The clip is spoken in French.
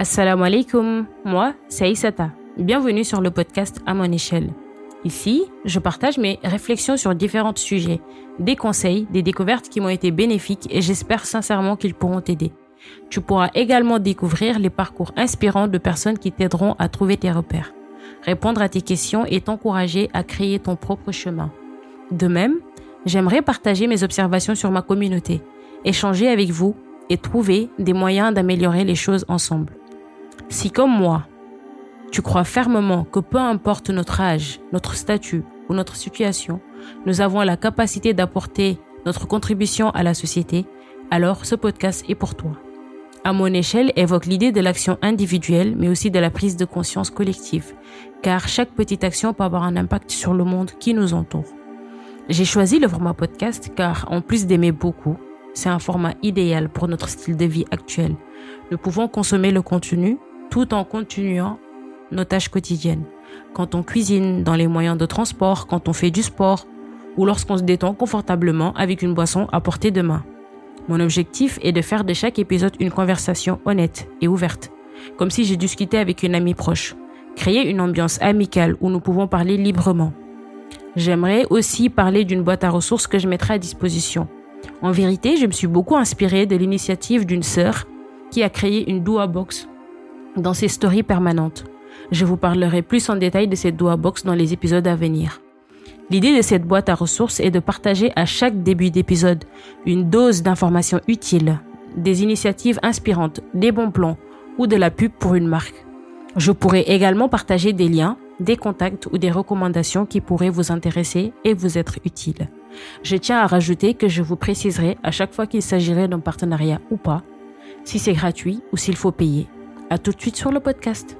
Assalamu alaikum, moi c'est Aïsata. Bienvenue sur le podcast à mon échelle. Ici, je partage mes réflexions sur différents sujets, des conseils, des découvertes qui m'ont été bénéfiques et j'espère sincèrement qu'ils pourront t'aider. Tu pourras également découvrir les parcours inspirants de personnes qui t'aideront à trouver tes repères, répondre à tes questions et t'encourager à créer ton propre chemin. De même, j'aimerais partager mes observations sur ma communauté, échanger avec vous et trouver des moyens d'améliorer les choses ensemble. Si comme moi, tu crois fermement que peu importe notre âge, notre statut ou notre situation, nous avons la capacité d'apporter notre contribution à la société, alors ce podcast est pour toi. À mon échelle évoque l'idée de l'action individuelle, mais aussi de la prise de conscience collective, car chaque petite action peut avoir un impact sur le monde qui nous entoure. J'ai choisi le format podcast car, en plus d'aimer beaucoup, c'est un format idéal pour notre style de vie actuel. Nous pouvons consommer le contenu tout en continuant nos tâches quotidiennes. Quand on cuisine, dans les moyens de transport, quand on fait du sport ou lorsqu'on se détend confortablement avec une boisson à portée de main. Mon objectif est de faire de chaque épisode une conversation honnête et ouverte, comme si j'ai discuté avec une amie proche. Créer une ambiance amicale où nous pouvons parler librement. J'aimerais aussi parler d'une boîte à ressources que je mettrai à disposition. En vérité, je me suis beaucoup inspirée de l'initiative d'une sœur qui a créé une Dua Box dans ses stories permanentes. Je vous parlerai plus en détail de cette Dua Box dans les épisodes à venir. L'idée de cette boîte à ressources est de partager à chaque début d'épisode une dose d'informations utiles, des initiatives inspirantes, des bons plans ou de la pub pour une marque. Je pourrai également partager des liens, des contacts ou des recommandations qui pourraient vous intéresser et vous être utiles. Je tiens à rajouter que je vous préciserai à chaque fois qu'il s'agirait d'un partenariat ou pas, si c'est gratuit ou s'il faut payer. À tout de suite sur le podcast.